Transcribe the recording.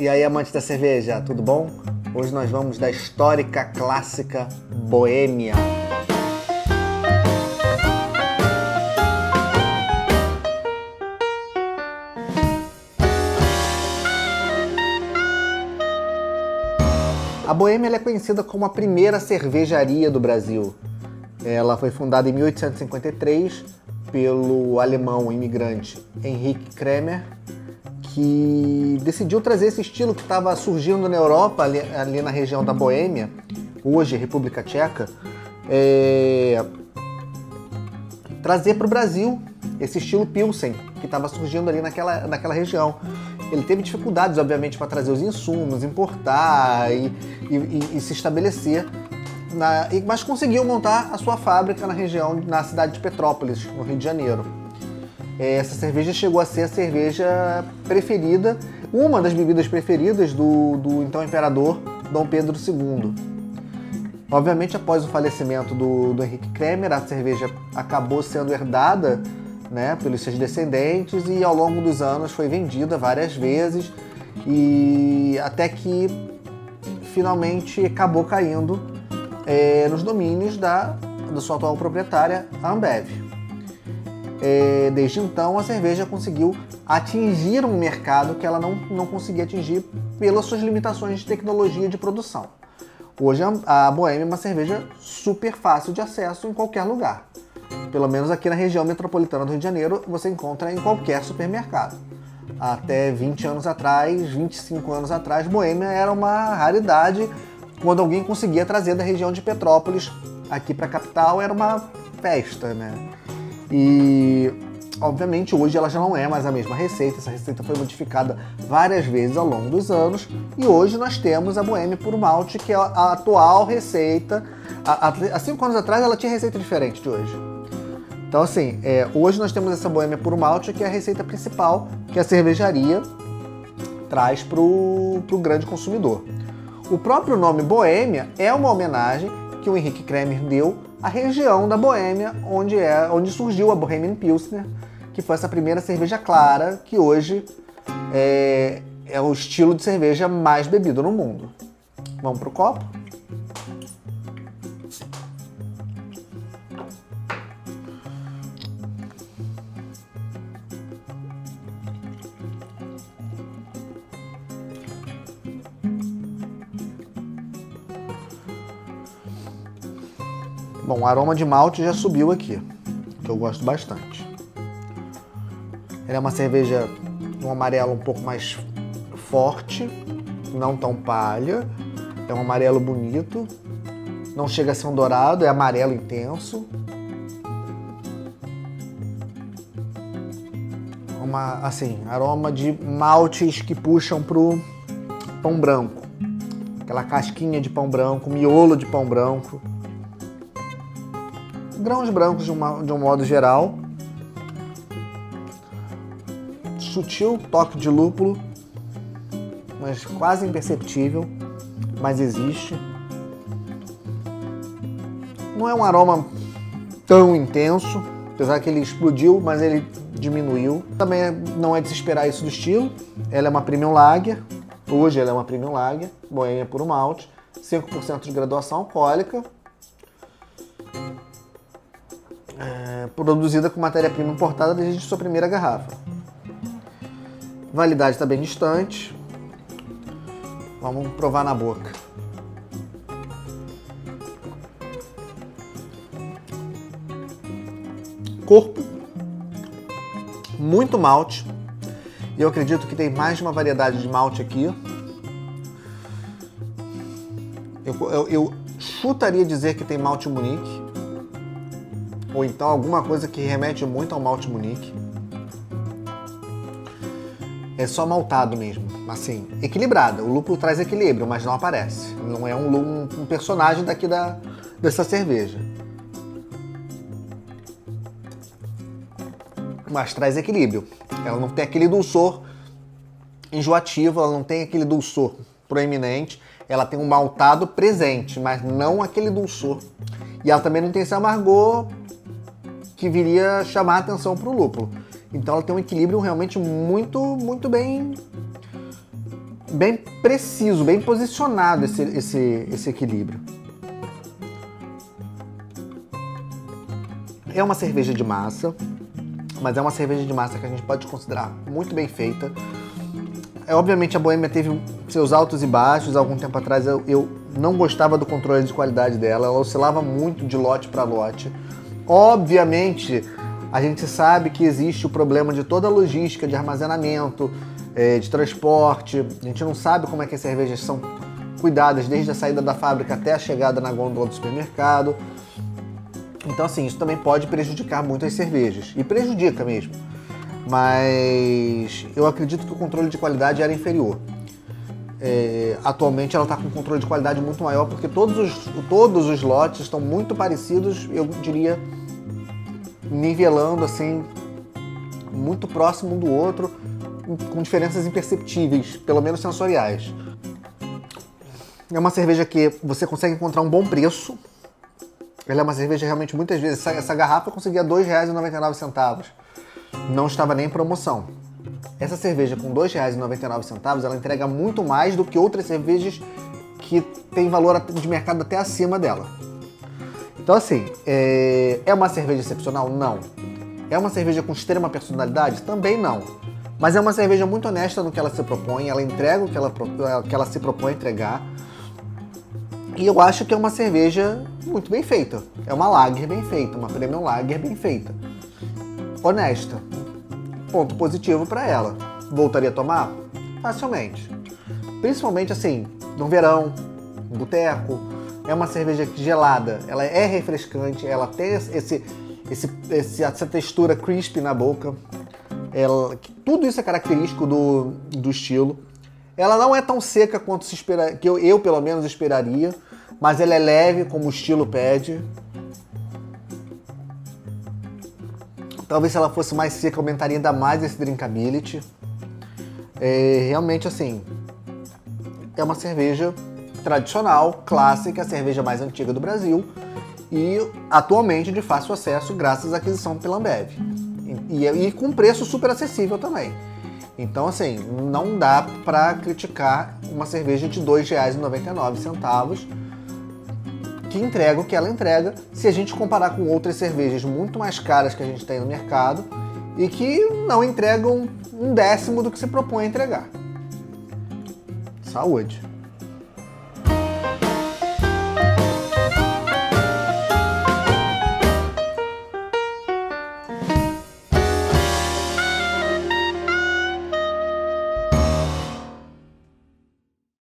E aí, amante da cerveja, tudo bom? Hoje nós vamos da histórica clássica Boêmia. A Boêmia é conhecida como a primeira cervejaria do Brasil. Ela foi fundada em 1853 pelo alemão imigrante Henrique Kremer que decidiu trazer esse estilo que estava surgindo na Europa, ali, ali, na região da Boêmia, hoje República Tcheca, é... trazer para o Brasil esse estilo Pilsen, que estava surgindo ali naquela, naquela região. Ele teve dificuldades, obviamente, para trazer os insumos, importar e, e, e se estabelecer, na... mas conseguiu montar a sua fábrica na região, na cidade de Petrópolis, no Rio de Janeiro. É, essa cerveja chegou a ser a cerveja preferida, uma das bebidas preferidas do, do então imperador Dom Pedro II. Obviamente, após o falecimento do, do Henrique Kremer, a cerveja acabou sendo herdada né, pelos seus descendentes e ao longo dos anos foi vendida várias vezes e até que finalmente acabou caindo é, nos domínios da, da sua atual proprietária, a Ambev é, desde então a cerveja conseguiu atingir um mercado que ela não, não conseguia atingir pelas suas limitações de tecnologia de produção. Hoje a Boêmia é uma cerveja super fácil de acesso em qualquer lugar. Pelo menos aqui na região metropolitana do Rio de Janeiro você encontra em qualquer supermercado. Até 20 anos atrás, 25 anos atrás, Boêmia era uma raridade. Quando alguém conseguia trazer da região de Petrópolis aqui para a capital, era uma festa, né? E obviamente hoje ela já não é mais a mesma receita, essa receita foi modificada várias vezes ao longo dos anos e hoje nós temos a Boêmia por malte, que é a atual receita. Há cinco anos atrás ela tinha receita diferente de hoje. Então assim, é, hoje nós temos essa Boêmia por malte, que é a receita principal que a cervejaria traz para o grande consumidor. O próprio nome Boêmia é uma homenagem que o Henrique Kremer deu à região da Boêmia, onde, é, onde surgiu a Bohemian Pilsner, que foi essa primeira cerveja clara que hoje é, é o estilo de cerveja mais bebido no mundo. Vamos pro copo? Bom, o aroma de malte já subiu aqui, que eu gosto bastante. Ela é uma cerveja um amarelo um pouco mais forte, não tão palha. É um amarelo bonito. Não chega a ser um dourado, é amarelo intenso. Uma, assim, aroma de maltes que puxam pro pão branco. Aquela casquinha de pão branco, miolo de pão branco grãos brancos de, uma, de um modo geral, sutil toque de lúpulo, mas quase imperceptível, mas existe. Não é um aroma tão intenso, apesar que ele explodiu, mas ele diminuiu. Também não é de se esperar isso do estilo. Ela é uma premium lager, hoje ela é uma premium lager, boêmia por um malte, 5% de graduação alcoólica, produzida com matéria-prima importada desde sua primeira garrafa. Validade está bem distante. Vamos provar na boca. Corpo, muito malte. E eu acredito que tem mais de uma variedade de malte aqui. Eu, eu, eu chutaria dizer que tem malte Munique ou então alguma coisa que remete muito ao malte Munique. É só maltado mesmo, assim, equilibrada. O lúpulo traz equilíbrio, mas não aparece. Não é um, um, um personagem daqui da, dessa cerveja. Mas traz equilíbrio. Ela não tem aquele dulçor enjoativo, ela não tem aquele dulçor proeminente. Ela tem um maltado presente, mas não aquele dulçor. E ela também não tem esse amargor que viria chamar a atenção para o lúpulo. Então ela tem um equilíbrio realmente muito, muito bem bem preciso, bem posicionado esse, esse, esse equilíbrio. É uma cerveja de massa, mas é uma cerveja de massa que a gente pode considerar muito bem feita. É, obviamente a Boêmia teve seus altos e baixos. Algum tempo atrás eu, eu não gostava do controle de qualidade dela, ela oscilava muito de lote para lote. Obviamente, a gente sabe que existe o problema de toda a logística de armazenamento, é, de transporte. A gente não sabe como é que as cervejas são cuidadas desde a saída da fábrica até a chegada na gôndola do supermercado. Então, assim, isso também pode prejudicar muito as cervejas. E prejudica mesmo. Mas eu acredito que o controle de qualidade era inferior. É, atualmente ela está com um controle de qualidade muito maior porque todos os, todos os lotes estão muito parecidos, eu diria, nivelando assim, muito próximo um do outro, com diferenças imperceptíveis, pelo menos sensoriais. É uma cerveja que você consegue encontrar um bom preço. Ela é uma cerveja realmente muitas vezes. Essa, essa garrafa eu conseguia R$ 2,99. Não estava nem em promoção. Essa cerveja com R$ 2,99 ela entrega muito mais do que outras cervejas que tem valor de mercado até acima dela. Então, assim, é, é uma cerveja excepcional? Não. É uma cerveja com extrema personalidade? Também não. Mas é uma cerveja muito honesta no que ela se propõe, ela entrega o que ela, que ela se propõe a entregar. E eu acho que é uma cerveja muito bem feita. É uma lager bem feita, uma premium lager bem feita. Honesta. Ponto positivo para ela. Voltaria a tomar? Facilmente. Principalmente assim, no verão, no boteco. É uma cerveja gelada, ela é refrescante, ela tem esse, esse, esse, essa textura crisp na boca. Ela, tudo isso é característico do, do estilo. Ela não é tão seca quanto se espera, que eu, eu pelo menos esperaria, mas ela é leve como o estilo pede. Talvez se ela fosse mais seca aumentaria ainda mais esse drinkability. É, realmente assim, é uma cerveja tradicional, clássica, a cerveja mais antiga do Brasil e atualmente de fácil acesso graças à aquisição pela Ambev. E, e com preço super acessível também. Então, assim, não dá para criticar uma cerveja de R$ 2,99 que entrega o que ela entrega, se a gente comparar com outras cervejas muito mais caras que a gente tem no mercado e que não entregam um décimo do que se propõe a entregar. Saúde!